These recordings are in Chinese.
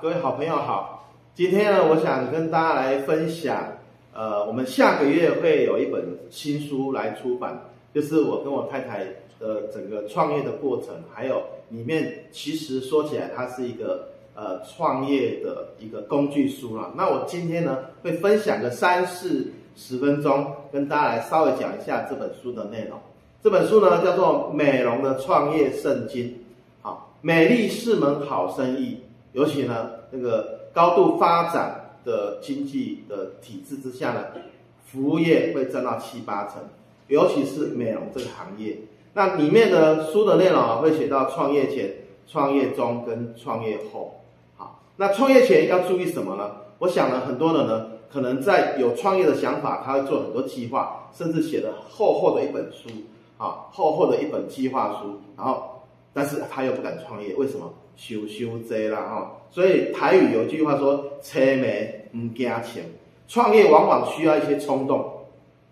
各位好朋友好，今天呢，我想跟大家来分享，呃，我们下个月会有一本新书来出版，就是我跟我太太的整个创业的过程，还有里面其实说起来，它是一个呃创业的一个工具书啦。那我今天呢，会分享个三四十分钟，跟大家来稍微讲一下这本书的内容。这本书呢，叫做《美容的创业圣经》。好，美丽是门好生意。尤其呢，那个高度发展的经济的体制之下呢，服务业会占到七八成，尤其是美容这个行业。那里面的书的内容啊，会写到创业前、创业中跟创业后。好，那创业前要注意什么呢？我想呢，很多人呢，可能在有创业的想法，他会做很多计划，甚至写了厚厚的一本书，啊，厚厚的一本计划书，然后，但是他又不敢创业，为什么？羞羞这啦哈，所以台语有句话说：“车没唔惊钱。”创业往往需要一些冲动，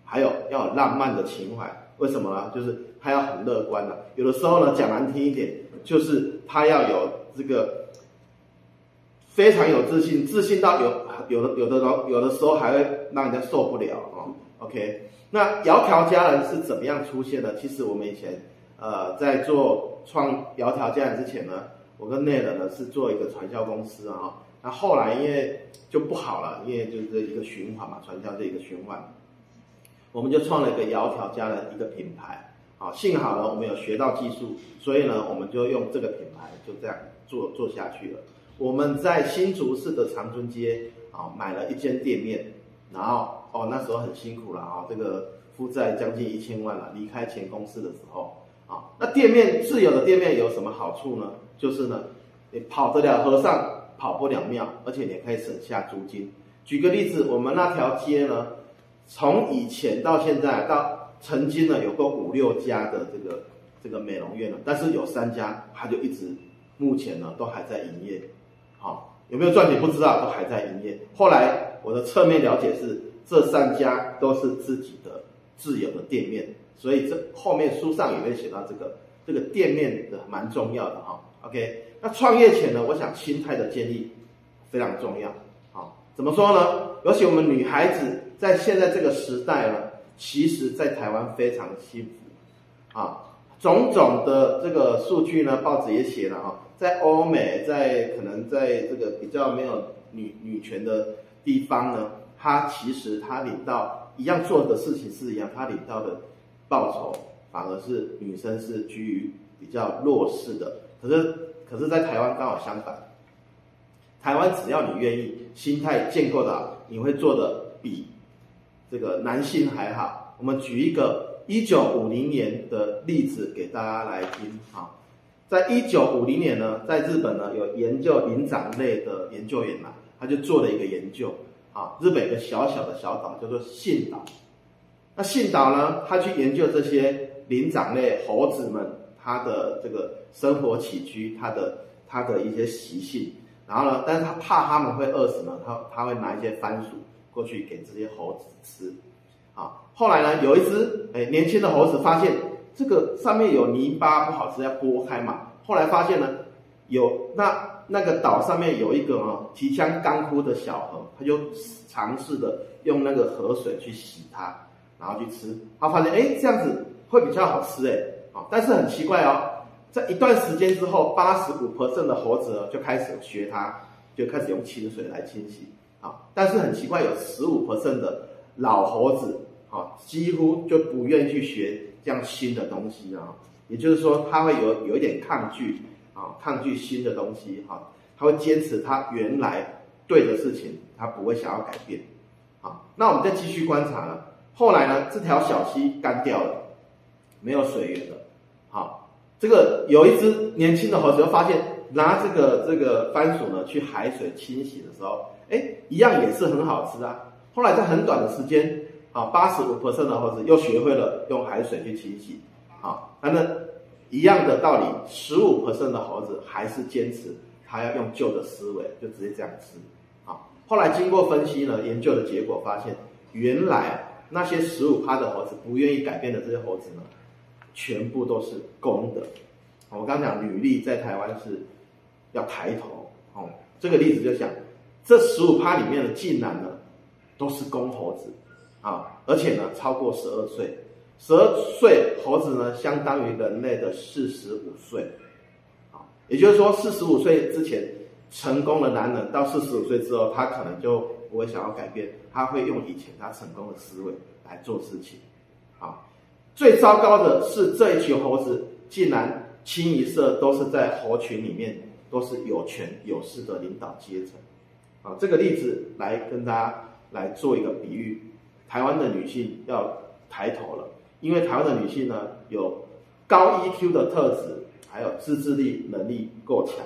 还有要有浪漫的情怀。为什么呢？就是他要很乐观的。有的时候呢，讲难听一点，就是他要有这个非常有自信，自信到有有的有的有有的时候还会让人家受不了哦。OK，那窈窕佳人是怎么样出现的？其实我们以前呃在做创窈窕佳人之前呢。我跟内人呢是做一个传销公司啊，那后来因为就不好了，因为就是一个循环嘛，传销这一个循环，我们就创了一个窈窕佳人一个品牌啊，幸好呢我们有学到技术，所以呢我们就用这个品牌就这样做做下去了。我们在新竹市的长春街啊买了一间店面，然后哦那时候很辛苦了啊，这个负债将近一千万了，离开前公司的时候。啊，那店面自有的店面有什么好处呢？就是呢，你跑得了和尚跑不了庙，而且你可以省下租金。举个例子，我们那条街呢，从以前到现在到曾经呢有过五六家的这个这个美容院了，但是有三家它就一直目前呢都还在营业。好，有没有赚钱不知道，都还在营业。后来我的侧面了解是，这三家都是自己的自有的店面。所以这后面书上也会写到这个这个店面的蛮重要的哈。OK，那创业前呢，我想心态的建立非常重要。好，怎么说呢？尤其我们女孩子在现在这个时代呢，其实在台湾非常幸福啊。种种的这个数据呢，报纸也写了哈，在欧美，在可能在这个比较没有女女权的地方呢，她其实她领到一样做的事情是一样，她领到的。报酬反而是女生是居于比较弱势的，可是可是，在台湾刚好相反。台湾只要你愿意，心态建构的，你会做的比这个男性还好。我们举一个一九五零年的例子给大家来听啊，在一九五零年呢，在日本呢有研究灵长类的研究员嘛，他就做了一个研究啊，日本一个小小的小岛叫做信岛。那信岛呢，他去研究这些灵长类猴子们，它的这个生活起居，它的它的一些习性，然后呢，但是他怕他们会饿死呢，他他会拿一些番薯过去给这些猴子吃，啊，后来呢，有一只哎年轻的猴子发现这个上面有泥巴不好吃，要剥开嘛，后来发现呢，有那那个岛上面有一个啊提枪干枯的小河，他就尝试的用那个河水去洗它。然后去吃，他发现哎，这样子会比较好吃哎，啊，但是很奇怪哦，在一段时间之后，八十五 percent 的猴子就开始学它，就开始用清水来清洗，啊，但是很奇怪，有十五 percent 的老猴子，啊，几乎就不愿意去学这样新的东西啊，也就是说，他会有有一点抗拒，啊，抗拒新的东西，哈，他会坚持他原来对的事情，他不会想要改变，啊，那我们再继续观察了。后来呢，这条小溪干掉了，没有水源了。好，这个有一只年轻的猴子就发现，拿这个这个番薯呢去海水清洗的时候，哎，一样也是很好吃啊。后来在很短的时间，啊，八十五%的猴子又学会了用海水去清洗。好，那么一样的道理，十五%的猴子还是坚持他要用旧的思维，就直接这样吃。好，后来经过分析呢，研究的结果发现，原来。那些十五趴的猴子不愿意改变的这些猴子呢，全部都是公的。我刚讲履历在台湾是要抬头。哦，这个例子就讲，这十五趴里面的竟然呢都是公猴子。啊，而且呢超过十二岁，十二岁猴子呢相当于人类的四十五岁，啊，也就是说四十五岁之前成功的男人，到四十五岁之后，他可能就不会想要改变，他会用以前他成功的思维来做事情，啊，最糟糕的是这一群猴子竟然。清一色都是在猴群里面，都是有权有势的领导阶层，啊，这个例子来跟大家来做一个比喻，台湾的女性要抬头了，因为台湾的女性呢有高 EQ 的特质，还有自制力能力够强，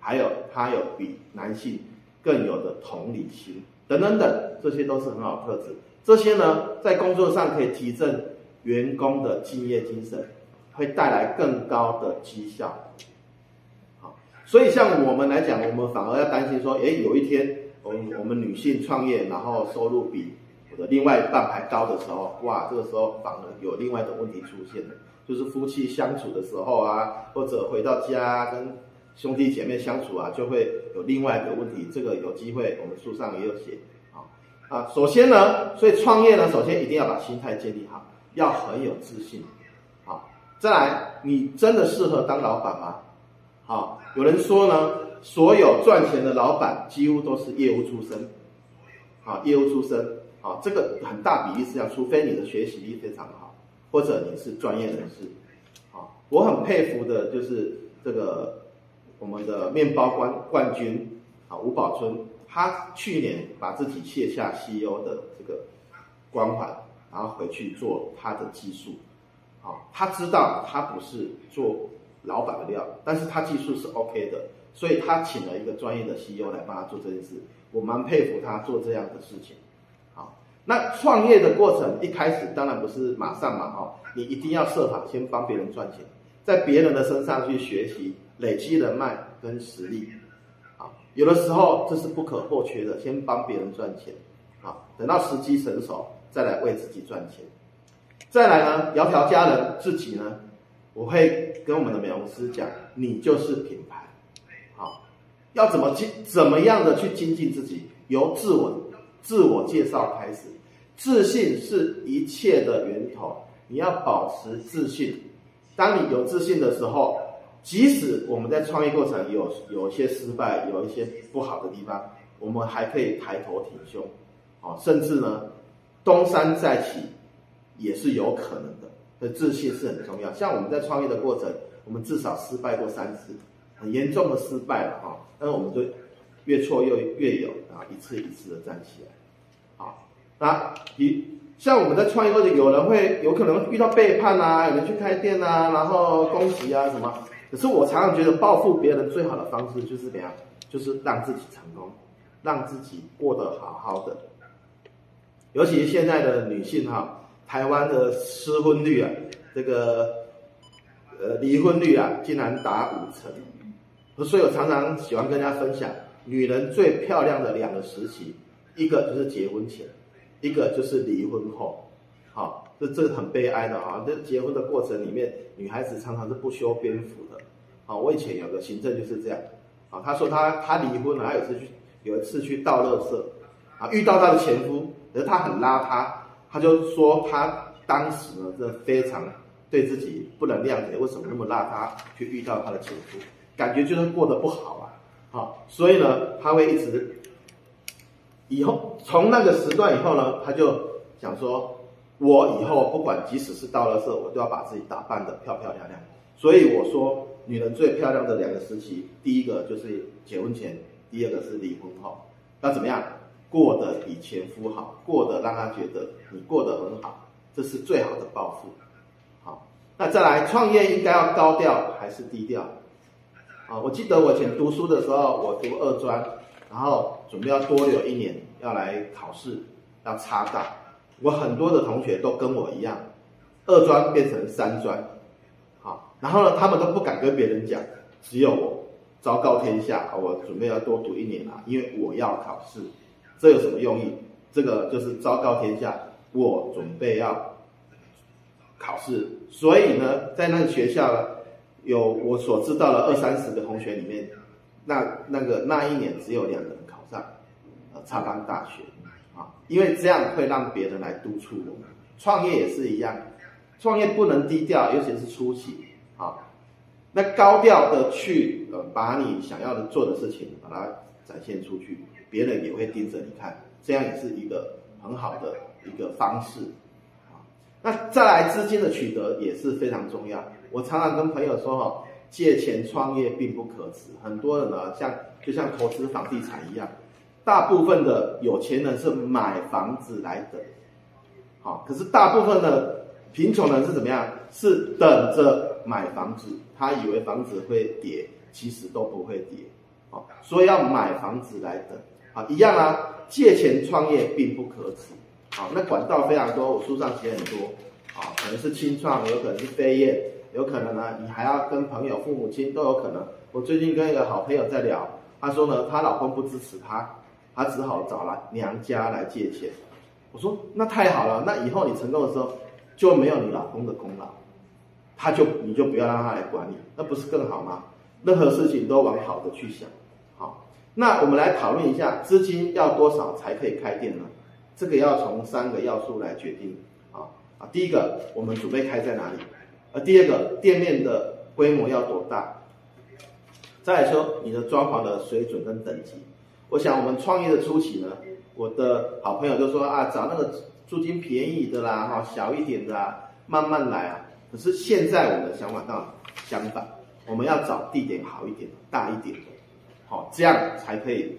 还有她有比男性更有的同理心，等等等，这些都是很好特质，这些呢在工作上可以提振员工的敬业精神。会带来更高的绩效，好，所以像我们来讲，我们反而要担心说，诶，有一天我们我们女性创业，然后收入比我的另外一半还高的时候，哇，这个时候反而有另外的问题出现了，就是夫妻相处的时候啊，或者回到家跟兄弟姐妹相处啊，就会有另外一个问题。这个有机会我们书上也有写，啊啊，首先呢，所以创业呢，首先一定要把心态建立好，要很有自信。再来，你真的适合当老板吗？好，有人说呢，所有赚钱的老板几乎都是业务出身，啊，业务出身，啊，这个很大比例是这样，除非你的学习力非常好，或者你是专业人士，啊，我很佩服的就是这个我们的面包冠冠军啊吴宝春，他去年把自己卸下 CEO 的这个光环，然后回去做他的技术。啊，他知道他不是做老板的料，但是他技术是 OK 的，所以他请了一个专业的 CEO 来帮他做这件事。我蛮佩服他做这样的事情。好，那创业的过程一开始当然不是马上嘛，哈，你一定要设法先帮别人赚钱，在别人的身上去学习，累积人脉跟实力。啊，有的时候这是不可或缺的，先帮别人赚钱。啊，等到时机成熟，再来为自己赚钱。再来呢，窈窕佳人，自己呢，我会跟我们的美容师讲，你就是品牌，好，要怎么精，怎么样的去精进自己，由自我自我介绍开始，自信是一切的源头，你要保持自信。当你有自信的时候，即使我们在创业过程有有一些失败，有一些不好的地方，我们还可以抬头挺胸，哦，甚至呢，东山再起。也是有可能的，所以自信是很重要。像我们在创业的过程，我们至少失败过三次，很严重的失败了哈，但是我们就越挫又越勇，然后一次一次的站起来。好，那你像我们在创业过程，有人会有可能遇到背叛啊，有人去开店啊，然后攻击啊什么。可是我常常觉得报复别人最好的方式就是怎样，就是让自己成功，让自己过得好好的。尤其现在的女性哈。台湾的失婚率啊，这个呃离婚率啊，竟然达五成。所以我常常喜欢跟大家分享，女人最漂亮的两个时期，一个就是结婚前，一个就是离婚后。这这很悲哀的啊。这结婚的过程里面，女孩子常常是不修边幅的。啊，我以前有个行政就是这样。啊，他说他他离婚了，还有一次去有一次去倒垃圾，啊，遇到他的前夫，可是他很邋遢。他就说，他当时呢，真的非常对自己不能谅解，为什么那么邋遢去遇到他的前夫，感觉就是过得不好啊，好，所以呢，他会一直以后从那个时段以后呢，他就想说，我以后不管即使是到了社，我都要把自己打扮得漂漂亮亮。所以我说，女人最漂亮的两个时期，第一个就是结婚前，第二个是离婚后，要怎么样？过得比前夫好，过得让他觉得你过得很好，这是最好的报复。好，那再来创业应该要高调还是低调？啊，我记得我以前读书的时候，我读二专，然后准备要多留一年，要来考试，要插大。我很多的同学都跟我一样，二专变成三专，好，然后呢，他们都不敢跟别人讲，只有我昭告天下，我准备要多读一年啊，因为我要考试。这有什么用意？这个就是昭告天下，我准备要考试，所以呢，在那个学校呢，有我所知道的二三十个同学里面，那那个那一年只有两个人考上呃插班大学因为这样会让别人来督促我们。创业也是一样，创业不能低调，尤其是初期啊。那高调的去呃把你想要的做的事情把它展现出去，别人也会盯着你看，这样也是一个很好的一个方式啊。那再来资金的取得也是非常重要。我常常跟朋友说哈，借钱创业并不可耻。很多人呢，像就像投资房地产一样，大部分的有钱人是买房子来等，好，可是大部分的贫穷人是怎么样？是等着买房子，他以为房子会跌，其实都不会跌，好，所以要买房子来等，啊，一样啊，借钱创业并不可耻，好，那管道非常多，我书上写很多，啊，可能是青创，有可能是飞燕，有可能呢，你还要跟朋友、父母亲都有可能。我最近跟一个好朋友在聊，他说呢，他老公不支持他，他只好找来娘家来借钱。我说那太好了，那以后你成功的时候就没有你老公的功劳。他就你就不要让他来管你，那不是更好吗？任何事情都往好的去想。好，那我们来讨论一下，资金要多少才可以开店呢？这个要从三个要素来决定。啊啊，第一个，我们准备开在哪里？呃，第二个，店面的规模要多大？再来说你的装潢的水准跟等级。我想我们创业的初期呢，我的好朋友就说啊，找那个租金便宜的啦，哈，小一点的啊，慢慢来啊。可是现在我们的想法倒相反，我们要找地点好一点、大一点的，好，这样才可以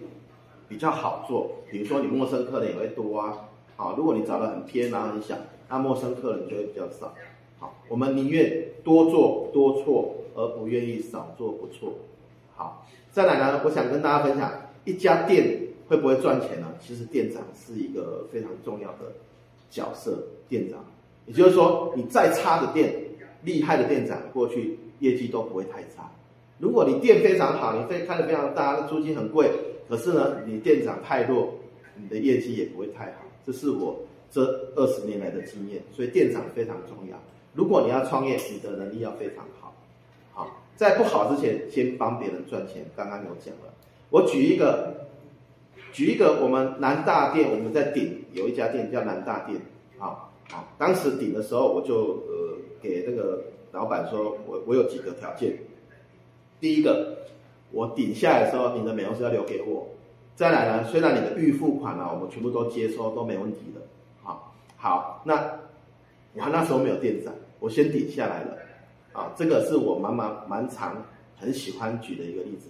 比较好做。比如说你陌生客人也会多啊，好，如果你找得很偏啊、很小，那陌生客人就会比较少。好，我们宁愿多做多错，而不愿意少做不错。好，再来呢，我想跟大家分享，一家店会不会赚钱呢？其实店长是一个非常重要的角色，店长。也就是说，你再差的店，厉害的店长过去业绩都不会太差。如果你店非常好，你非开的非常大，那租金很贵，可是呢，你店长太弱，你的业绩也不会太好。这是我这二十年来的经验，所以店长非常重要。如果你要创业，你的能力要非常好。好，在不好之前，先帮别人赚钱。刚刚有讲了，我举一个，举一个，我们南大店，我们在顶有一家店叫南大店，啊啊，当时顶的时候，我就呃给那个老板说，我我有几个条件。第一个，我顶下来的时候，你的美容师要留给我。再来呢，虽然你的预付款呢，我们全部都接收都没问题的。啊，好，那我那时候没有店长，我先顶下来了。啊，这个是我蛮蛮蛮常很喜欢举的一个例子。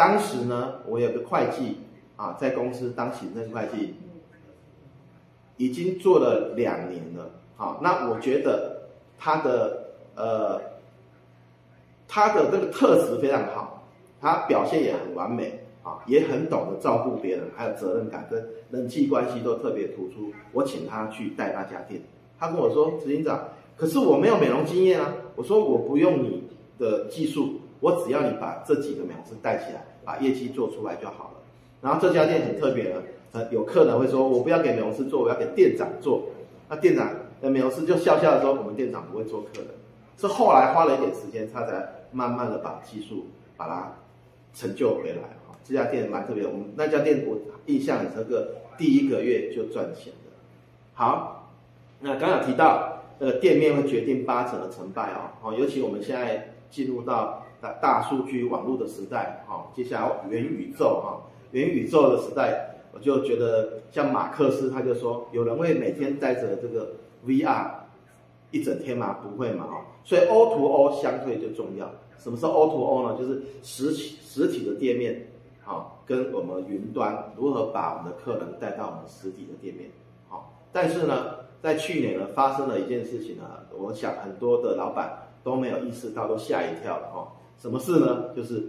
当时呢，我有个会计啊，在公司当行政会计。已经做了两年了，好，那我觉得他的呃，他的这个特质非常好，他表现也很完美，啊，也很懂得照顾别人，还有责任感跟人际关系都特别突出。我请他去带那家店，他跟我说：“执行长，可是我没有美容经验啊。”我说：“我不用你的技术，我只要你把这几个美容师带起来，把业绩做出来就好了。”然后这家店很特别的。呃，有客人会说，我不要给美容师做，我要给店长做。那店长的美容师就笑笑的说，我们店长不会做客人。是后来花了一点时间，他才慢慢的把技术把它成就回来。哈，这家店蛮特别，我们那家店我印象很深刻，第一个月就赚钱的。好，那刚刚提到，呃，店面会决定八成的成败哦。哦，尤其我们现在进入到大大数据网络的时代，哈，接下来元宇宙，哈，元宇宙的时代。我就觉得像马克思他就说，有人会每天带着这个 VR 一整天吗？不会嘛，哦，所以 O to O 相对就重要。什么是 O to O 呢？就是实体实体的店面，好，跟我们云端如何把我们的客人带到我们实体的店面，好。但是呢，在去年呢发生了一件事情呢，我想很多的老板都没有意识到，都吓一跳了哦。什么事呢？就是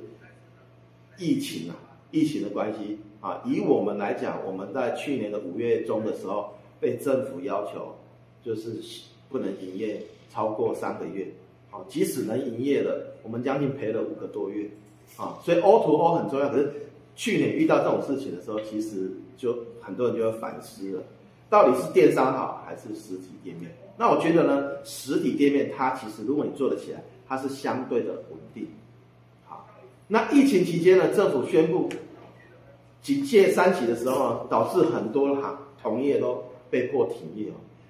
疫情啊，疫情的关系。啊，以我们来讲，我们在去年的五月中的时候，被政府要求，就是不能营业超过三个月。好，即使能营业了，我们将近赔了五个多月。啊，所以 O to O 很重要。可是去年遇到这种事情的时候，其实就很多人就会反思了，到底是电商好还是实体店面？那我觉得呢，实体店面它其实如果你做得起来，它是相对的稳定。那疫情期间呢，政府宣布警戒三级的时候呢，导致很多行同业都被迫停业。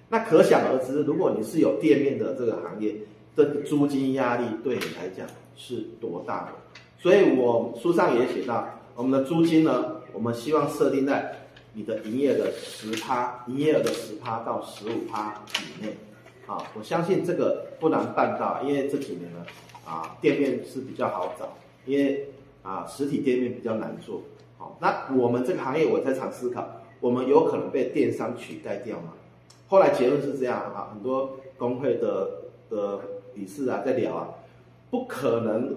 那可想而知，如果你是有店面的这个行业，这个租金压力对你来讲是多大的？所以我书上也写到，我们的租金呢，我们希望设定在你的营业的十趴，营业额的十趴到十五趴以内。啊，我相信这个不难办到，因为这几年呢，啊，店面是比较好找，因为啊，实体店面比较难做。好，那我们这个行业，我在常思考，我们有可能被电商取代掉吗？后来结论是这样啊，很多工会的的理事啊在聊啊，不可能，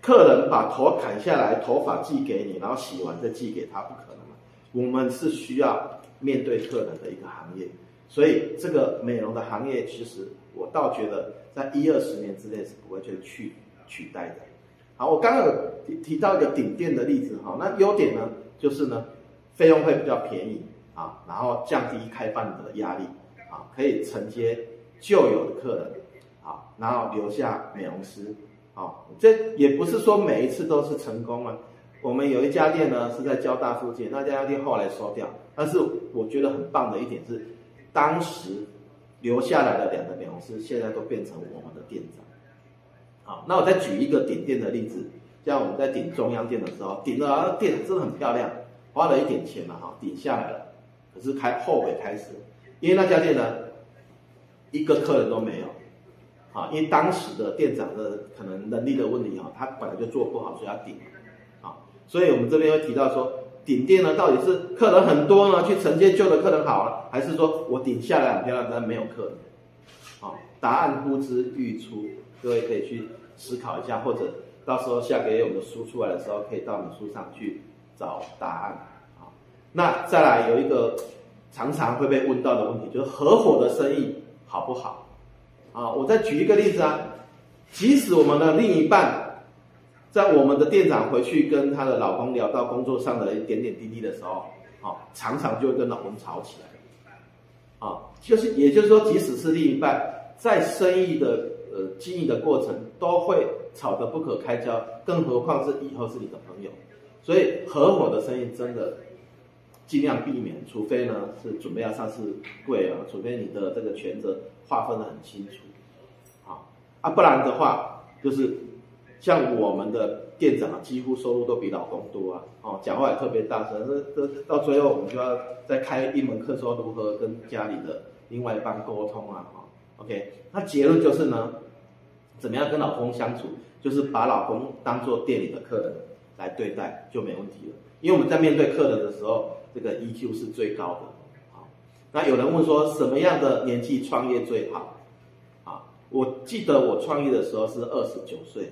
客人把头砍下来，头发寄给你，然后洗完再寄给他，不可能。我们是需要面对客人的一个行业，所以这个美容的行业，其实我倒觉得在一二十年之内是不会去取取代的。好，我刚刚有提提到一个顶店的例子哈，那优点呢就是呢，费用会比较便宜。啊，然后降低开饭的压力，啊，可以承接旧有的客人，啊，然后留下美容师，啊，这也不是说每一次都是成功啊。我们有一家店呢是在交大附近，那家店后来收掉，但是我觉得很棒的一点是，当时留下来的两个美容师现在都变成我们的店长。好，那我再举一个顶店的例子，像我们在顶中央店的时候，顶的店真的很漂亮，花了一点钱嘛，哈，顶下来了。可是开后悔开始，因为那家店呢，一个客人都没有，啊，因为当时的店长的可能能力的问题哈，他本来就做不好，所以要顶，啊，所以我们这边会提到说，顶店呢到底是客人很多呢，去承接旧的客人好了，还是说我顶下来很漂亮，但没有客人，啊，答案呼之欲出，各位可以去思考一下，或者到时候下个月我们的书出来的时候，可以到我们书上去找答案啊。那再来有一个常常会被问到的问题，就是合伙的生意好不好？啊，我再举一个例子啊，即使我们的另一半，在我们的店长回去跟她的老公聊到工作上的一点点滴滴的时候，啊，常常就会跟老公吵起来，啊，就是也就是说，即使是另一半，在生意的呃经营的过程，都会吵得不可开交，更何况是以后是你的朋友，所以合伙的生意真的。尽量避免，除非呢是准备要上市柜啊，除非你的这个权责划分的很清楚，好啊，不然的话就是像我们的店长啊，几乎收入都比老公多啊，哦，讲话也特别大声，这这到最后我们就要再开一门课，说如何跟家里的另外一半沟通啊，哈，OK，那结论就是呢，怎么样跟老公相处，就是把老公当做店里的客人来对待就没问题了，因为我们在面对客人的时候。这个 EQ 是最高的，好，那有人问说什么样的年纪创业最好？啊，我记得我创业的时候是二十九岁，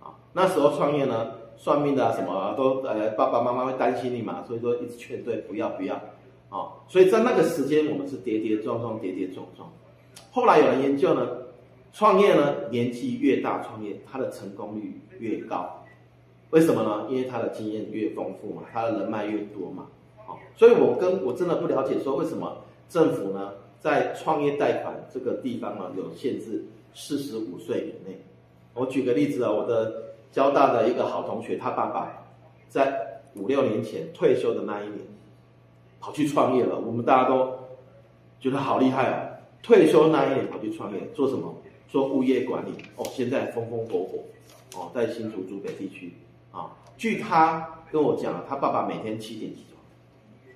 啊，那时候创业呢，算命的啊什么都，呃，爸爸妈妈会担心你嘛，所以说一直劝退，不要不要，啊，所以在那个时间我们是跌跌撞撞，跌跌撞撞。后来有人研究呢，创业呢，年纪越大创业，它的成功率越高，为什么呢？因为他的经验越丰富嘛，他的人脉越多嘛。好所以，我跟我真的不了解，说为什么政府呢，在创业贷款这个地方呢，有限制四十五岁以内。我举个例子啊，我的交大的一个好同学，他爸爸在五六年前退休的那一年，跑去创业了。我们大家都觉得好厉害啊！退休那一年跑去创业，做什么？做物业管理。哦，现在风风火火。哦，在新竹竹北地区啊。据他跟我讲，他爸爸每天七点起床。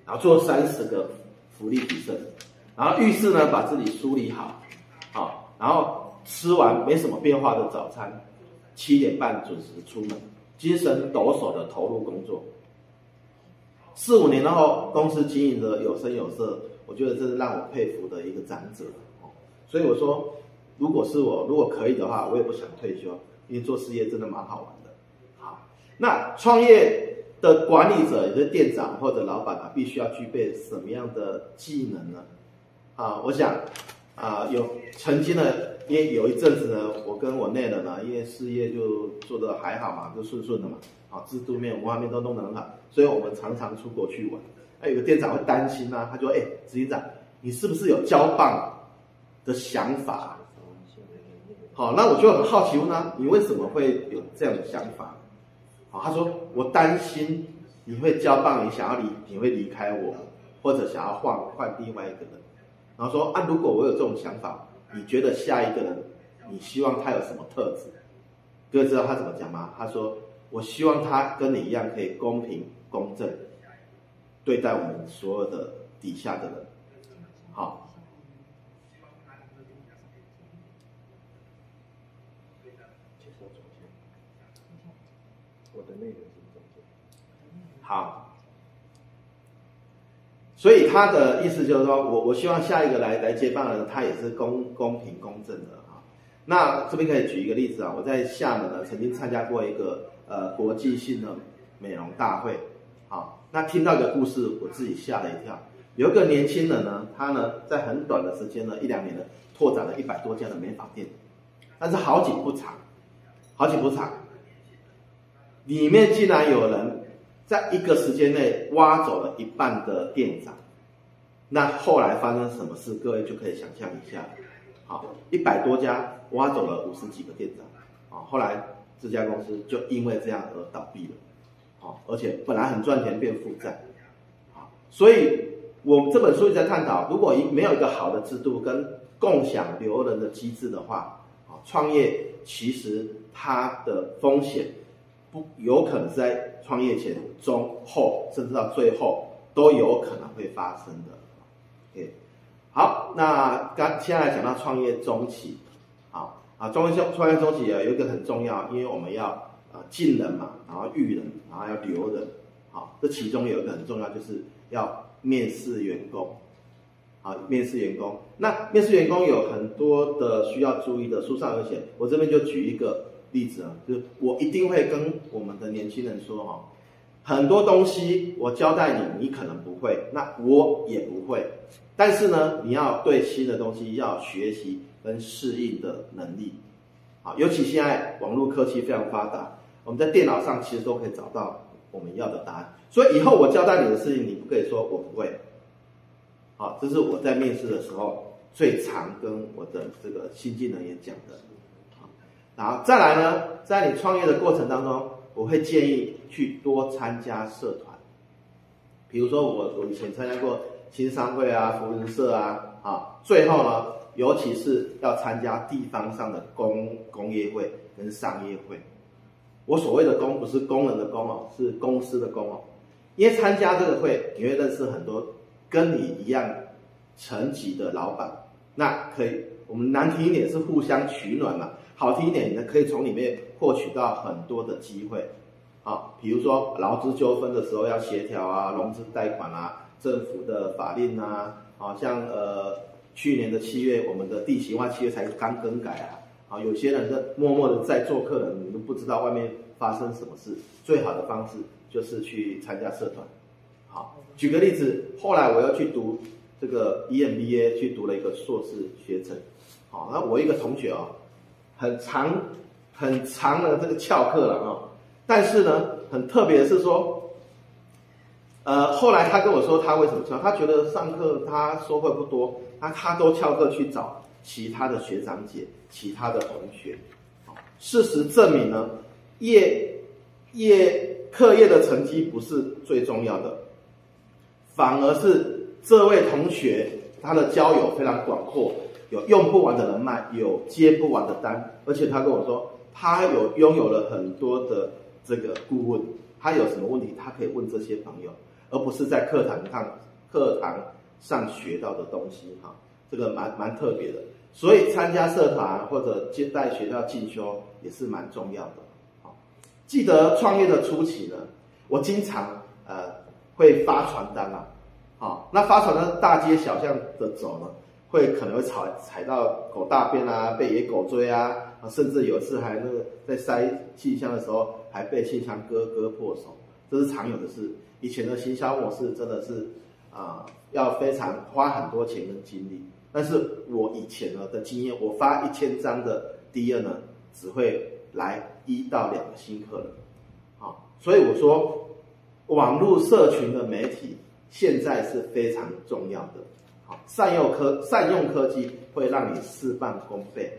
然后做三十个伏地挺身，然后浴室呢，把自己梳理好，好，然后吃完没什么变化的早餐，七点半准时出门，精神抖擞的投入工作。四五年后，公司经营的有声有色，我觉得这是让我佩服的一个长者哦。所以我说，如果是我，如果可以的话，我也不想退休，因为做事业真的蛮好玩的。好，那创业。的管理者，也就是店长或者老板啊，必须要具备什么样的技能呢？啊，我想啊，有曾经呢，因为有一阵子呢，我跟我内人呢，因为事业就做得还好嘛，就顺顺的嘛，啊，制度面、文化面都弄得很好，所以我们常常出国去玩。哎，有个店长会担心啊，他说：“哎，执行长，你是不是有交棒的想法？”好，那我就很好奇问他，你为什么会有这样的想法？好，他说我担心你会交棒，你想要离，你会离开我，或者想要换换另外一个人。然后说啊，如果我有这种想法，你觉得下一个人，你希望他有什么特质？各位知道他怎么讲吗？他说，我希望他跟你一样，可以公平公正对待我们所有的底下的人。好。我的内容是好，所以他的意思就是说，我我希望下一个来来接棒的人，他也是公公平公正的啊。那这边可以举一个例子啊，我在厦门呢曾经参加过一个呃国际性的美容大会，好，那听到一个故事，我自己吓了一跳。有一个年轻人呢，他呢在很短的时间呢一两年呢，拓展了一百多家的美发店，但是好景不长，好景不长，里面竟然有人。在一个时间内挖走了一半的店长，那后来发生什么事？各位就可以想象一下。好，一百多家挖走了五十几个店长，啊，后来这家公司就因为这样而倒闭了，好，而且本来很赚钱变负债，好，所以我这本书一直在探讨，如果一没有一个好的制度跟共享留人的机制的话，啊，创业其实它的风险。不有可能在创业前、中、后，甚至到最后都有可能会发生的。OK，好，那刚接下来讲到创业中期，好啊，创业中创业中期啊有一个很重要，因为我们要啊进人嘛，然后育人，然后要留人，好，这其中有一个很重要，就是要面试员工，好，面试员工，那面试员工有很多的需要注意的，书上有写，我这边就举一个。例子啊，就是我一定会跟我们的年轻人说哈，很多东西我交代你，你可能不会，那我也不会，但是呢，你要对新的东西要学习跟适应的能力，啊，尤其现在网络科技非常发达，我们在电脑上其实都可以找到我们要的答案，所以以后我交代你的事情，你不可以说我不会，好，这是我在面试的时候最常跟我的这个新进人员讲的。然后再来呢，在你创业的过程当中，我会建议去多参加社团，比如说我我以前参加过青商会啊、扶轮社啊，啊，最后呢，尤其是要参加地方上的工工业会跟商业会。我所谓的工不是工人的工哦，是公司的工哦，因为参加这个会，你会认识很多跟你一样层级的老板，那可以，我们难听一点是互相取暖嘛。好听一点，你可以从里面获取到很多的机会，好，比如说劳资纠纷的时候要协调啊，融资贷款啊，政府的法令啊，好像呃去年的七月，我们的地形化契约才刚更改啊，啊，有些人在默默的在做客人，你都不知道外面发生什么事，最好的方式就是去参加社团，好，举个例子，后来我要去读这个 EMBA，去读了一个硕士学程，好，那我一个同学啊。很长很长的这个翘课了啊，但是呢，很特别是说，呃，后来他跟我说他为什么翘，他觉得上课他收获不多，他他都翘课去找其他的学长姐、其他的同学。事实证明呢，业业课业的成绩不是最重要的，反而是这位同学他的交友非常广阔。有用不完的人脉，有接不完的单，而且他跟我说，他有拥有了很多的这个顾问，他有什么问题，他可以问这些朋友，而不是在课堂上课堂上学到的东西哈，这个蛮蛮特别的。所以参加社团或者接待学校进修也是蛮重要的。好，记得创业的初期呢，我经常呃会发传单啊，好，那发传单大街小巷的走呢。会可能会踩踩到狗大便啊，被野狗追啊，甚至有次还那个在塞信箱的时候，还被信箱割割破手，这是常有的事。以前的行销模式真的是啊、要非常花很多钱跟精力。但是我以前呢的经验，我发一千张的 DM 呢，只会来一到两个新客人，啊，所以我说，网络社群的媒体现在是非常重要的。好善用科善用科技会让你事半功倍。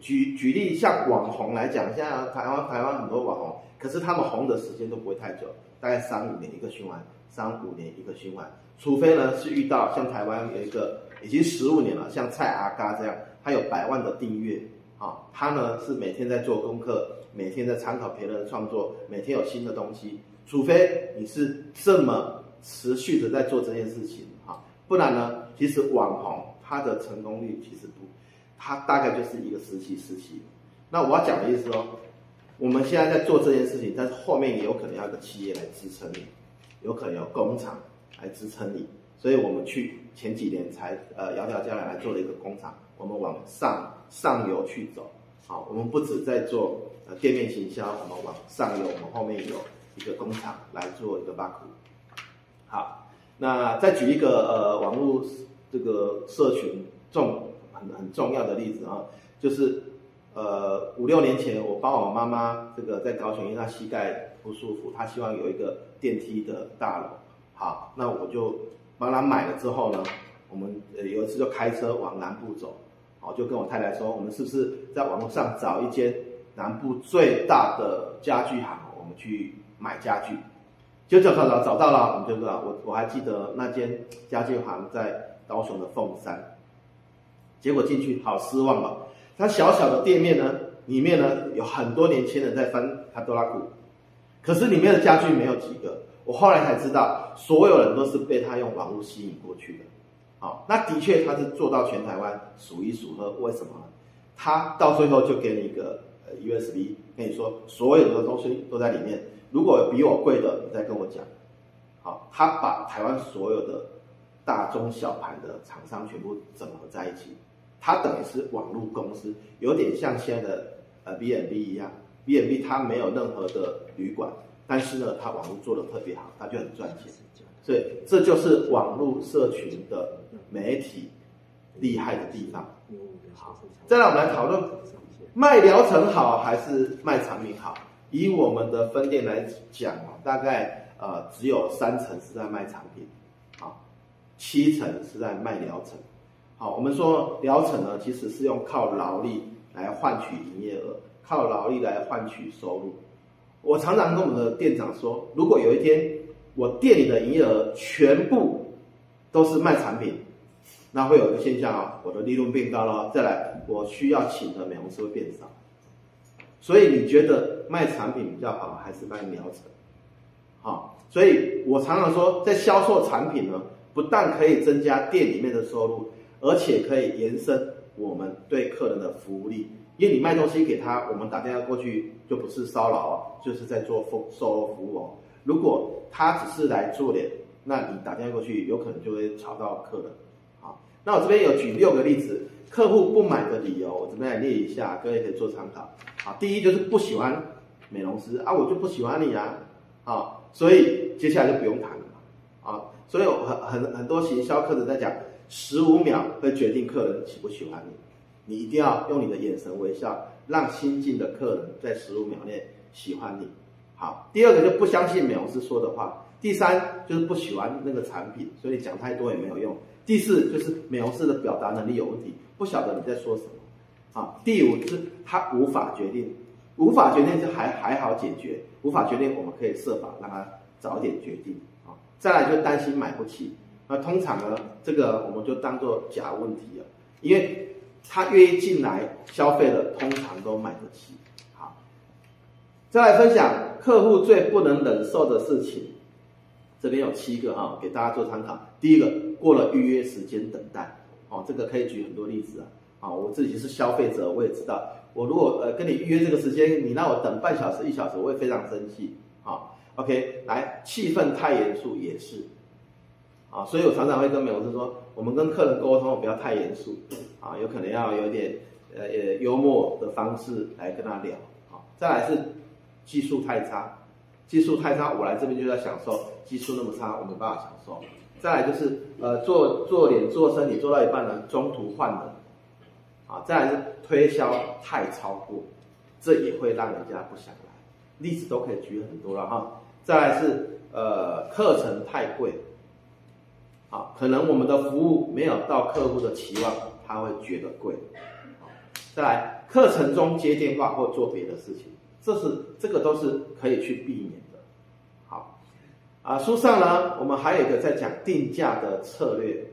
举举例，像网红来讲，现在台湾台湾很多网红可是他们红的时间都不会太久，大概三五年一个循环，三五年一个循环，除非呢是遇到像台湾有一个已经十五年了，像蔡阿嘎这样，他有百万的订阅，啊，他呢是每天在做功课，每天在参考别人的创作，每天有新的东西，除非你是这么持续的在做这件事情，哈，不然呢，其实网红他的成功率其实不，他大概就是一个时期时期。那我要讲的意思说，我们现在在做这件事情，但是后面也有可能要个企业来支撑你，有可能有工厂来支撑你，所以我们去前几年才呃窈窕佳来来做了一个工厂，我们往上上游去走，好，我们不止在做呃店面行销，我们往上游，我们后面有一个工厂来做一个挖苦。好，那再举一个呃网络这个社群重很很重要的例子啊，就是。呃，五六年前，我帮我妈妈这个在高雄，因为她膝盖不舒服，她希望有一个电梯的大楼。好，那我就帮他买了之后呢，我们有一次就开车往南部走，哦，就跟我太太说，我们是不是在网络上找一间南部最大的家具行，我们去买家具。就找找找找到了，我们就知道，我我还记得那间家具行在高雄的凤山，结果进去好失望了。它小小的店面呢，里面呢有很多年轻人在翻卡多拉库，可是里面的家具没有几个。我后来才知道，所有人都是被他用网络吸引过去的。好，那的确他是做到全台湾数一数二。为什么？他到最后就给你一个 USB，跟你说所有的东西都在里面。如果比我贵的，你再跟我讲。好，他把台湾所有的大中小盘的厂商全部整合在一起。他等于是网络公司，有点像现在的呃 B&B 一样，B&B 它没有任何的旅馆，但是呢，它网络做得特别好，它就很赚钱。所以这就是网络社群的媒体厉害的地方。好，再来我们来讨论卖疗程好还是卖产品好？以我们的分店来讲啊，大概呃只有三成是在卖产品，好，七成是在卖疗程。好，我们说疗程呢，其实是用靠劳力来换取营业额，靠劳力来换取收入。我常常跟我们的店长说，如果有一天我店里的营业额全部都是卖产品，那会有一个现象啊，我的利润变高了。再来，我需要请的美容师会变少。所以你觉得卖产品比较好，还是卖疗程？好，所以我常常说，在销售产品呢，不但可以增加店里面的收入。而且可以延伸我们对客人的服务力，因为你卖东西给他，我们打电话过去就不是骚扰哦，就是在做服售后服务哦。如果他只是来做脸，那你打电话过去，有可能就会吵到客人。好，那我这边有举六个例子，客户不买的理由，我这边来列一下，各位可以做参考。好，第一就是不喜欢美容师啊，我就不喜欢你啊，啊，所以接下来就不用谈了嘛。啊，所以有很很很多行销课程在讲。十五秒会决定客人喜不喜欢你，你一定要用你的眼神微笑，让新进的客人在十五秒内喜欢你。好，第二个就不相信美容师说的话，第三就是不喜欢那个产品，所以讲太多也没有用。第四就是美容师的表达能力有问题，不晓得你在说什么。好，第五是他无法决定，无法决定就还还好解决，无法决定我们可以设法让他早点决定。啊，再来就担心买不起。那通常呢，这个我们就当做假问题了，因为他愿意进来消费的，通常都买得起。好，再来分享客户最不能忍受的事情，这边有七个哈，给大家做参考。第一个，过了预约时间等待，哦，这个可以举很多例子啊。啊，我自己是消费者，我也知道，我如果呃跟你预约这个时间，你让我等半小时、一小时，我会非常生气。好，OK，来，气氛太严肃也是。啊，所以我常常会跟美容师说，我们跟客人沟通不要太严肃，啊，有可能要有点呃呃幽默的方式来跟他聊。啊，再来是技术太差，技术太差，我来这边就在享受，技术那么差，我没办法享受。再来就是呃做做脸做身体做到一半呢，中途换人，啊，再来是推销太超过，这也会让人家不想来。例子都可以举很多了哈。再来是呃课程太贵。好，可能我们的服务没有到客户的期望，他会觉得贵。再来，课程中接电话或做别的事情，这是这个都是可以去避免的。好，啊，书上呢，我们还有一个在讲定价的策略，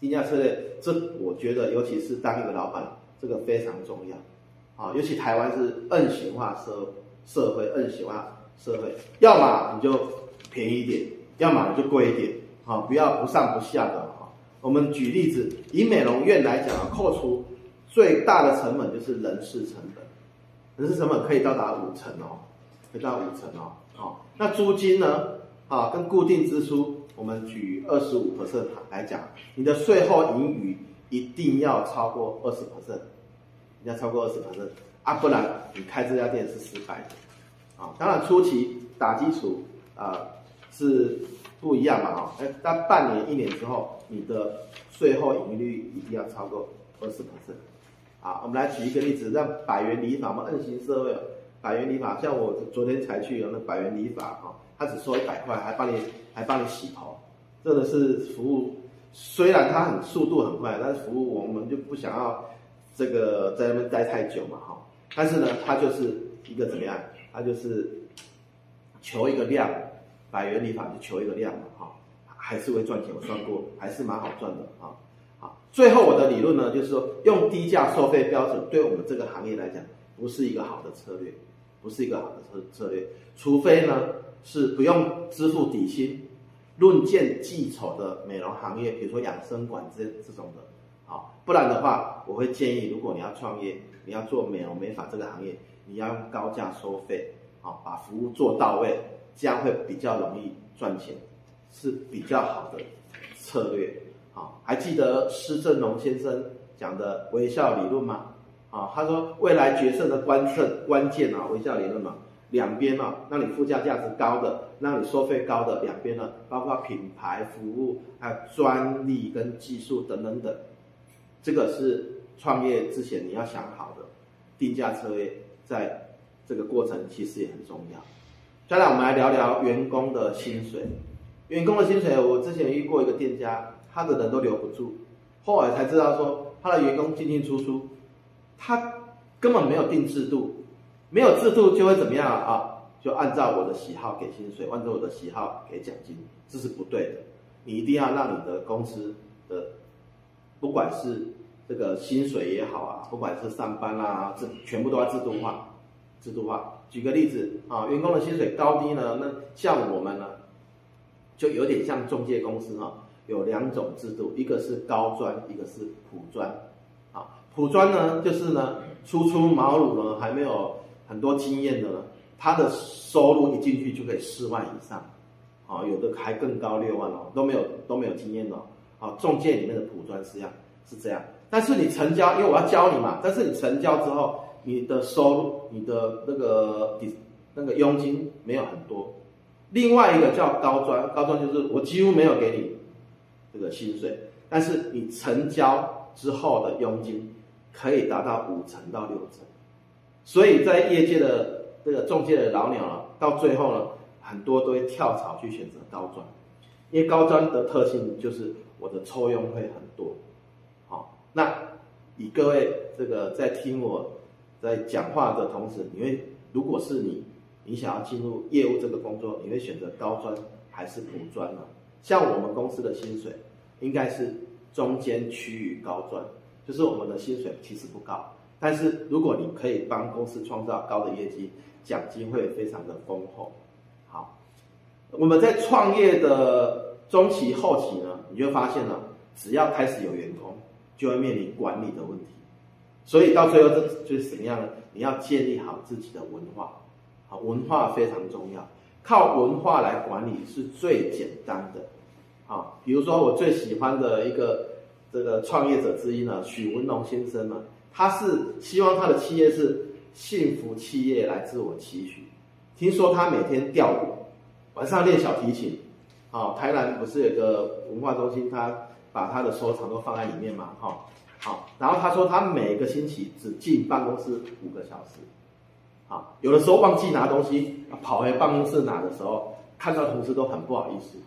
定价策略，这我觉得尤其是当一个老板，这个非常重要。啊，尤其台湾是 N 型化社社会，N 型化社会，要么你就便宜一点，要么你就贵一点，啊，不要不上不下的哈。我们举例子，以美容院来讲啊，扣除最大的成本就是人事成本，人事成本可以到达五成哦，可以到五成哦。好，那租金呢？啊，跟固定支出，我们举二十五 percent 来讲，你的税后盈余一定要超过二十 percent。要超过二十%，啊，不然你开这家店是失败的，啊，当然初期打基础啊是不一样嘛，哈，哎，但半年一年之后，你的税后盈利率一定要超过二十%，啊，我们来举一个例子，让百元理发嘛，N 型社会，百元理发，像我昨天才去有那百元理发，哈，他只收一百块，还帮你还帮你洗头，这个是服务，虽然它很速度很快，但是服务我们就不想要。这个在那边待太久嘛，哈，但是呢，它就是一个怎么样？它就是求一个量，百元理发就求一个量嘛，哈，还是会赚钱。我算过，还是蛮好赚的，啊，好。最后我的理论呢，就是说用低价收费标准，对我们这个行业来讲，不是一个好的策略，不是一个好的策策略。除非呢，是不用支付底薪，论件计酬的美容行业，比如说养生馆这这种的。好，不然的话，我会建议，如果你要创业，你要做美容美发这个行业，你要用高价收费，好，把服务做到位，这样会比较容易赚钱，是比较好的策略。好，还记得施正荣先生讲的微笑理论吗？啊，他说未来决胜的关键关键啊，微笑理论嘛，两边啊，让你附加价值高的，让你收费高的两边呢，包括品牌服务，还有专利跟技术等等等。这个是创业之前你要想好的定价策略，在这个过程其实也很重要。再来，我们来聊聊员工的薪水。员工的薪水，我之前遇过一个店家，他的人都留不住，后来才知道说他的员工进进出出，他根本没有定制度，没有制度就会怎么样啊？就按照我的喜好给薪水，按照我的喜好给奖金，这是不对的。你一定要让你的公司的。不管是这个薪水也好啊，不管是上班啦、啊，这全部都要制度化，制度化。举个例子啊，员工的薪水高低呢？那像我们呢，就有点像中介公司哈、有两种制度，一个是高专，一个是普专。啊，普专呢，就是呢，初出茅庐呢，还没有很多经验的呢，他的收入一进去就可以四万以上，啊，有的还更高六万哦，都没有都没有经验哦。好，中介里面的普专是这样，是这样。但是你成交，因为我要教你嘛。但是你成交之后，你的收入，你的那个底那个佣金没有很多。另外一个叫高专，高专就是我几乎没有给你这个薪水，但是你成交之后的佣金可以达到五成到六成。所以在业界的这个中介的老鸟啊，到最后呢，很多都会跳槽去选择高专，因为高专的特性就是。我的抽佣会很多，好，那以各位这个在听我在讲话的同时，你会如果是你，你想要进入业务这个工作，你会选择高专还是普专呢？像我们公司的薪水应该是中间区域高专，就是我们的薪水其实不高，但是如果你可以帮公司创造高的业绩，奖金会非常的丰厚。好，我们在创业的。中期、后期呢，你就发现了，只要开始有员工，就会面临管理的问题。所以到最后，这就是什么样呢？你要建立好自己的文化，好，文化非常重要，靠文化来管理是最简单的。好，比如说我最喜欢的一个这个创业者之一呢，许文龙先生呢，他是希望他的企业是幸福企业来自我期许。听说他每天钓鱼，晚上练小提琴。好，台南不是有个文化中心，他把他的收藏都放在里面嘛，哈，好，然后他说他每个星期只进办公室五个小时，好，有的时候忘记拿东西，跑回办公室拿的时候，看到同事都很不好意思，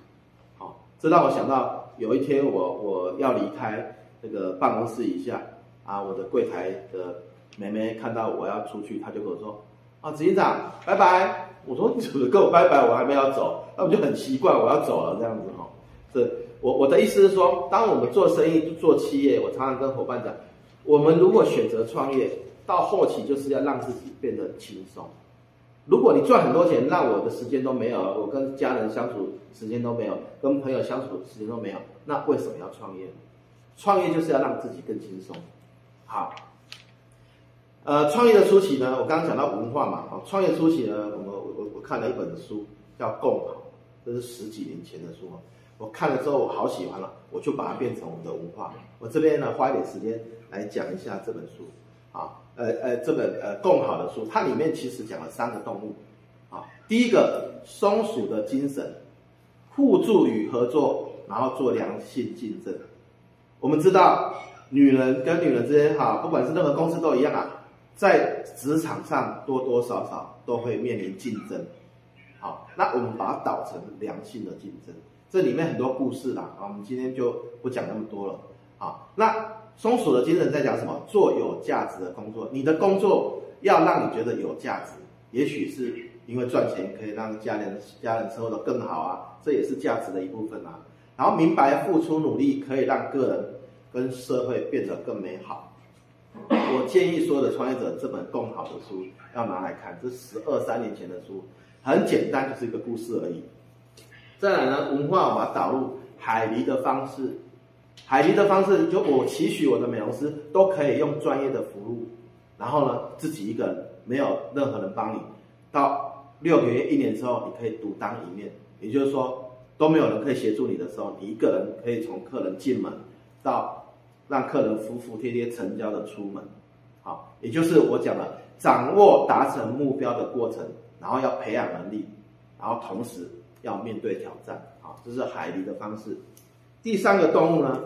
好，这让我想到有一天我我要离开这个办公室一下，啊，我的柜台的妹妹看到我要出去，她就跟我说，啊，执行长，拜拜。我说你怎么跟我拜拜？我还没有走，那我就很奇怪，我要走了这样子哈。是我我的意思是说，当我们做生意做企业，我常常跟伙伴讲，我们如果选择创业，到后期就是要让自己变得轻松。如果你赚很多钱，让我的时间都没有，我跟家人相处时间都没有，跟朋友相处时间都没有，那为什么要创业？创业就是要让自己更轻松。好。呃，创业的初期呢，我刚刚讲到文化嘛，啊，创业初期呢，我们我我看了一本书叫《共好》，这是十几年前的书，我看了之后我好喜欢了，我就把它变成我们的文化。我这边呢，花一点时间来讲一下这本书，啊，呃呃，这本呃《共好》的书，它里面其实讲了三个动物，啊，第一个松鼠的精神，互助与合作，然后做良性竞争。我们知道，女人跟女人之间，哈，不管是任何公司都一样啊。在职场上多多少少都会面临竞争，好，那我们把它导成良性的竞争，这里面很多故事啦，啊，我们今天就不讲那么多了，好，那松鼠的精神在讲什么？做有价值的工作，你的工作要让你觉得有价值，也许是因为赚钱可以让家人家人生活得更好啊，这也是价值的一部分啊，然后明白付出努力可以让个人跟社会变得更美好。我建议所有的创业者，这本更好的书要拿来看，这十二三年前的书，很简单，就是一个故事而已。再来呢，文化我把它导入海狸的方式，海狸的方式就我期许我的美容师都可以用专业的服务，然后呢，自己一个人没有任何人帮你，到六个月一年之后，你可以独当一面，也就是说都没有人可以协助你的时候，你一个人可以从客人进门到。让客人服服帖帖成交的出门，好，也就是我讲的，掌握达成目标的过程，然后要培养能力，然后同时要面对挑战，好，这是海狸的方式。第三个动物呢，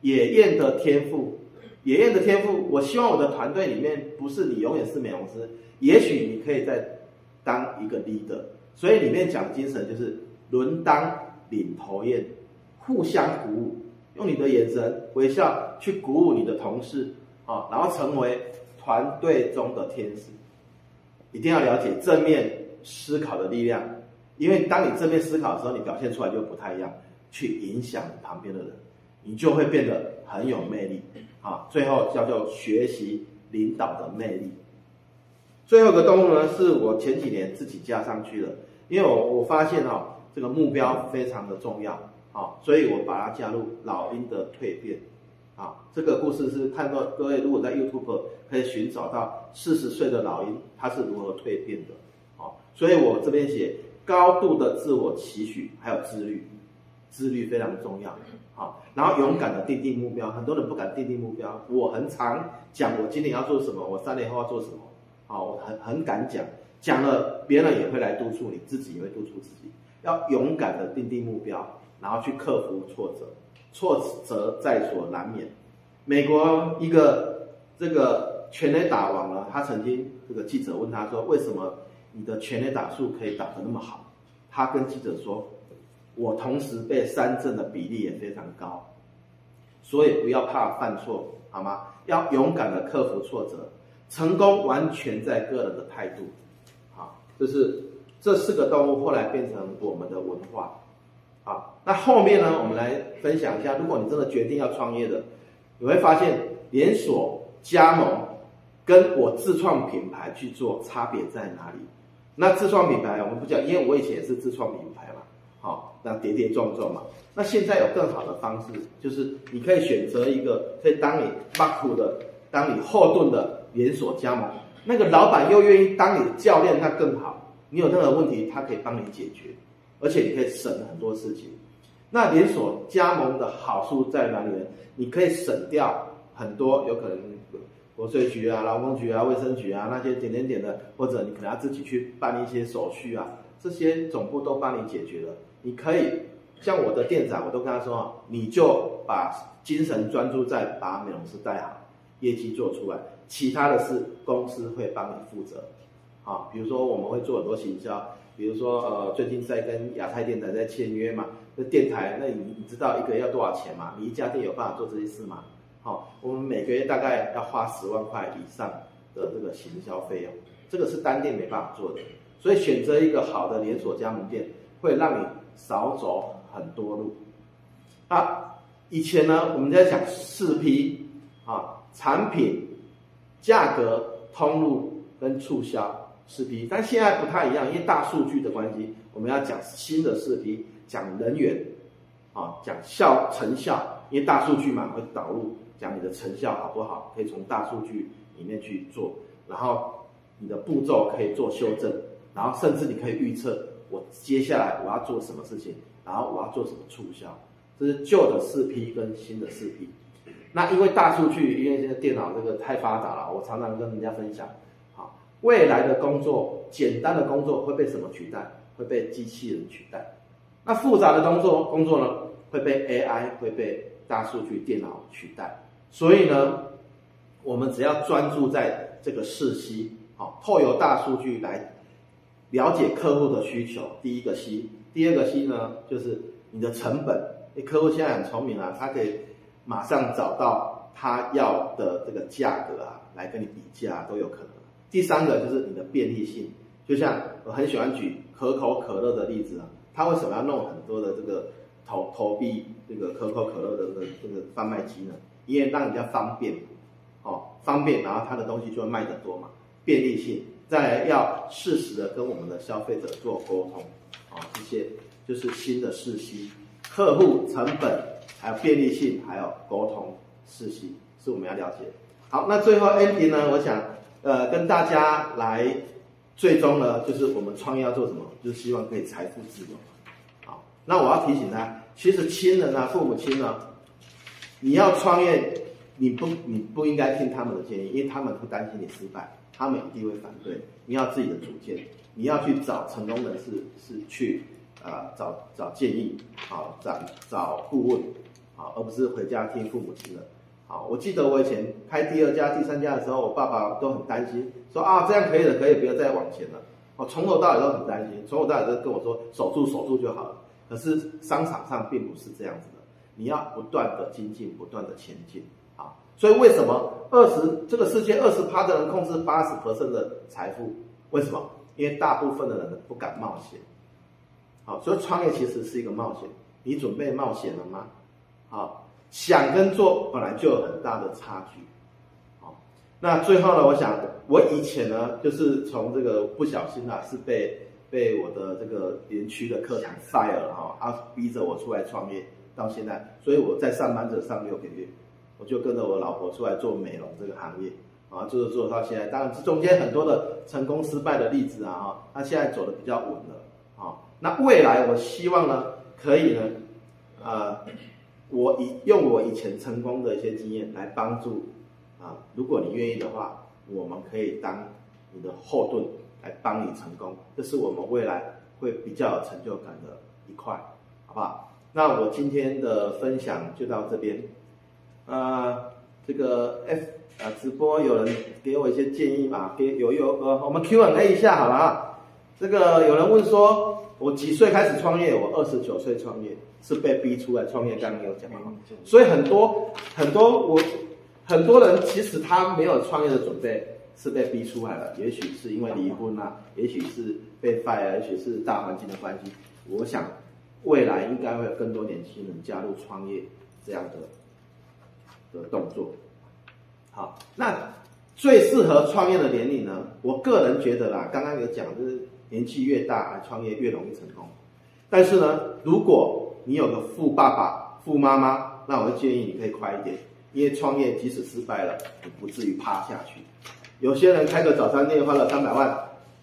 野雁的天赋，野雁的天赋，我希望我的团队里面不是你永远是美容师，也许你可以再当一个 leader，所以里面讲的精神就是轮当领头雁，互相鼓舞。用你的眼神微笑去鼓舞你的同事，啊，然后成为团队中的天使。一定要了解正面思考的力量，因为当你正面思考的时候，你表现出来就不太一样，去影响旁边的人，你就会变得很有魅力。啊，最后叫做学习领导的魅力。最后一个动物呢，是我前几年自己加上去的，因为我我发现哈，这个目标非常的重要。啊，所以我把它加入老鹰的蜕变，啊，这个故事是看到各位如果在 YouTube 可以寻找到四十岁的老鹰它是如何蜕变的，啊，所以我这边写高度的自我期许，还有自律，自律非常重要，好，然后勇敢的定定目标，很多人不敢定定目标，我很常讲我今年要做什么，我三年后要做什么，好，我很很敢讲，讲了别人也会来督促你，自己也会督促自己，要勇敢的定定目标。然后去克服挫折，挫折在所难免。美国一个这个全垒打王呢，他曾经这个记者问他说：“为什么你的全垒打数可以打得那么好？”他跟记者说：“我同时被三振的比例也非常高，所以不要怕犯错，好吗？要勇敢的克服挫折，成功完全在个人的态度。”好，这是这四个动物后来变成我们的文化。好，那后面呢？我们来分享一下，如果你真的决定要创业的，你会发现连锁加盟跟我自创品牌去做差别在哪里？那自创品牌我们不讲，因为我以前也是自创品牌嘛。好，那跌跌撞撞嘛。那现在有更好的方式，就是你可以选择一个可以当你马虎的、当你后盾的连锁加盟，那个老板又愿意当你的教练，那更好。你有任何问题，他可以帮你解决。而且你可以省很多事情。那连锁加盟的好处在哪里呢？你可以省掉很多有可能国税局啊、劳工局啊、卫生局啊那些点点点的，或者你可能要自己去办一些手续啊，这些总部都帮你解决了。你可以像我的店长，我都跟他说，你就把精神专注在把美容师带好，业绩做出来，其他的事公司会帮你负责。好，比如说我们会做很多行销。比如说，呃，最近在跟亚太电台在签约嘛，那电台，那你你知道一个要多少钱吗？你一家店有办法做这些事吗？好，我们每个月大概要花十万块以上的这个行销费用，这个是单店没办法做的。所以选择一个好的连锁加盟店，会让你少走很多路。啊，以前呢，我们在讲四 P 啊，产品、价格、通路跟促销四 P，但现在不太一样，因为大数据的关系，我们要讲新的四 P，讲人员，啊，讲效成效，因为大数据嘛会导入，讲你的成效好不好，可以从大数据里面去做，然后你的步骤可以做修正。然后甚至你可以预测我接下来我要做什么事情，然后我要做什么促销，这是旧的四 P 跟新的四 P。那因为大数据，因为现在电脑这个太发达了，我常常跟人家分享，好，未来的工作，简单的工作会被什么取代？会被机器人取代。那复杂的工作，工作呢，会被 AI，会被大数据电脑取代。所以呢，我们只要专注在这个四 C，好，透由大数据来。了解客户的需求，第一个 C，第二个 C 呢，就是你的成本。诶，客户现在很聪明啊，他可以马上找到他要的这个价格啊，来跟你比价都有可能。第三个就是你的便利性，就像我很喜欢举可口可乐的例子啊，他为什么要弄很多的这个投投币这个可口可乐的这个这个贩卖机呢？因为让人家方便，哦，方便，然后他的东西就会卖得多嘛，便利性。再来要适时的跟我们的消费者做沟通，哦，这些就是新的四 C，客户成本，还有便利性，还有沟通四 C 是我们要了解。好，那最后 ending 呢，我想呃跟大家来，最终呢就是我们创业要做什么，就是希望可以财富自由。好，那我要提醒他，其实亲人啊，父母亲呢，你要创业，你不你不应该听他们的建议，因为他们会担心你失败。他们一定会反对，你要自己的主见，你要去找成功人士，是去啊、呃、找找建议，好找找顾问，好，而不是回家听父母亲的。好，我记得我以前开第二家、第三家的时候，我爸爸都很担心，说啊这样可以了，可以不要再往前了。我从头到尾都很担心，从头到尾都跟我说守住守住就好了。可是商场上并不是这样子的，你要不断的精进，不断的前进。啊所以为什么二十这个世界二十趴的人控制八十 percent 的财富？为什么？因为大部分的人不敢冒险。好，所以创业其实是一个冒险。你准备冒险了吗？好，想跟做本来就有很大的差距。好，那最后呢，我想我以前呢，就是从这个不小心啊，是被被我的这个园区的课堂 fire 了哈，他逼着我出来创业到现在，所以我在上班者上六个月。我就跟着我老婆出来做美容这个行业，啊，就是做到现在。当然，这中间很多的成功失败的例子啊，哈，他现在走的比较稳了，啊，那未来我希望呢，可以呢，呃，我以用我以前成功的一些经验来帮助，啊，如果你愿意的话，我们可以当你的后盾来帮你成功，这是我们未来会比较有成就感的一块，好不好？那我今天的分享就到这边。呃，这个 F 啊直播有人给我一些建议嘛？给有有呃，我们 Q&A 一下好了啊。这个有人问说，我几岁开始创业？我二十九岁创业，是被逼出来创业。刚刚有讲嘛？所以很多很多我很多人其实他没有创业的准备，是被逼出来了。也许是因为离婚啊，也许是被 fire，也许是大环境的关系。我想未来应该会有更多年轻人加入创业这样的。的动作，好，那最适合创业的年龄呢？我个人觉得啦，刚刚有讲，就是年纪越大，创业越容易成功。但是呢，如果你有个富爸爸、富妈妈，那我会建议你可以快一点，因为创业即使失败了，也不至于趴下去。有些人开个早餐店花了三百万，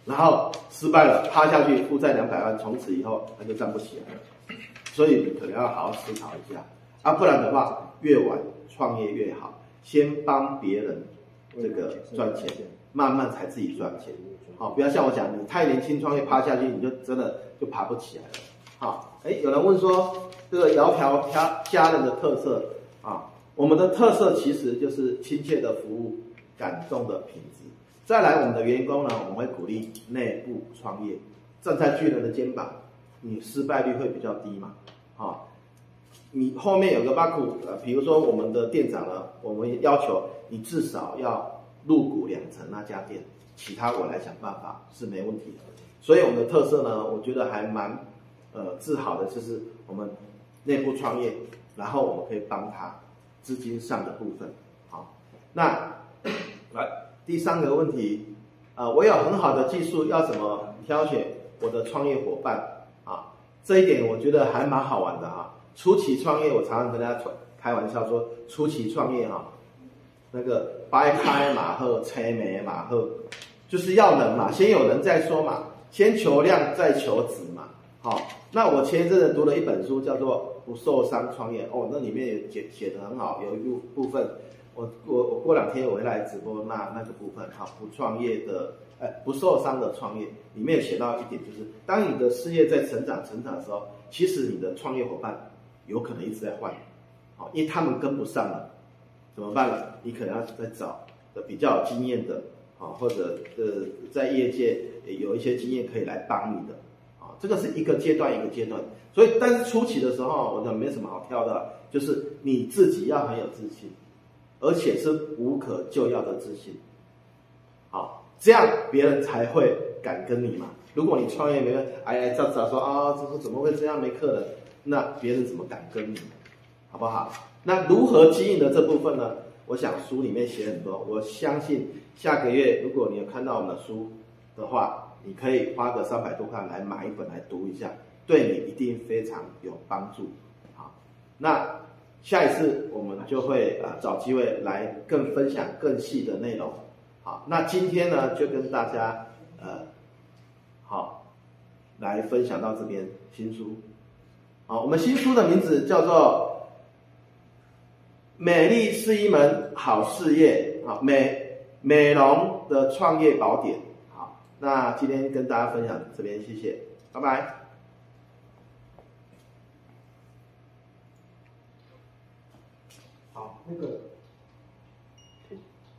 然后失败了，趴下去负债两百万，从此以后他就站不起来了。所以你可能要好好思考一下，啊，不然的话，越晚。创业越好，先帮别人这个赚钱，慢慢才自己赚钱。好，不要像我讲，你太年轻创业趴下去，你就真的就爬不起来了。好，哎，有人问说，这个窈窕家家人的特色啊，我们的特色其实就是亲切的服务，感动的品质。再来，我们的员工呢，我们会鼓励内部创业，站在巨人的肩膀，你失败率会比较低嘛？好。你后面有个 bug，，呃，比如说我们的店长呢，我们要求你至少要入股两成那家店，其他我来想办法是没问题的。所以我们的特色呢，我觉得还蛮呃自豪的，就是我们内部创业，然后我们可以帮他资金上的部分。好，那来第三个问题，啊、我有很好的技术，要怎么挑选我的创业伙伴啊？这一点我觉得还蛮好玩的啊。初期创业，我常常跟大家开玩笑说，初期创业哈，那个掰开马后拆没马后，就是要人嘛，先有人再说嘛，先求量再求质嘛。好，那我前一阵子读了一本书，叫做《不受伤创业》，哦，那里面也写写得很好，有一部部分，我我我过两天我会来直播那那个部分，哈，不创业的，哎，不受伤的创业，里面有写到一点，就是当你的事业在成长成长的时候，其实你的创业伙伴。有可能一直在换，好，因为他们跟不上了，怎么办了？你可能要再找的比较有经验的，啊，或者呃，在业界有一些经验可以来帮你的，啊，这个是一个阶段一个阶段。所以，但是初期的时候，我觉得没什么好挑的，就是你自己要很有自信，而且是无可救药的自信，好，这样别人才会敢跟你嘛。如果你创业没有，哎呀，照照说啊，这是怎么会这样没客人？那别人怎么敢跟你，好不好？那如何经营的这部分呢？我想书里面写很多，我相信下个月如果你有看到我们的书的话，你可以花个三百多块来买一本来读一下，对你一定非常有帮助。好，那下一次我们就会啊找机会来更分享更细的内容。好，那今天呢就跟大家呃好来分享到这边新书。好，我们新书的名字叫做《美丽是一门好事业》，好美美容的创业宝典。好，那今天跟大家分享这边，谢谢，拜拜。好，那个。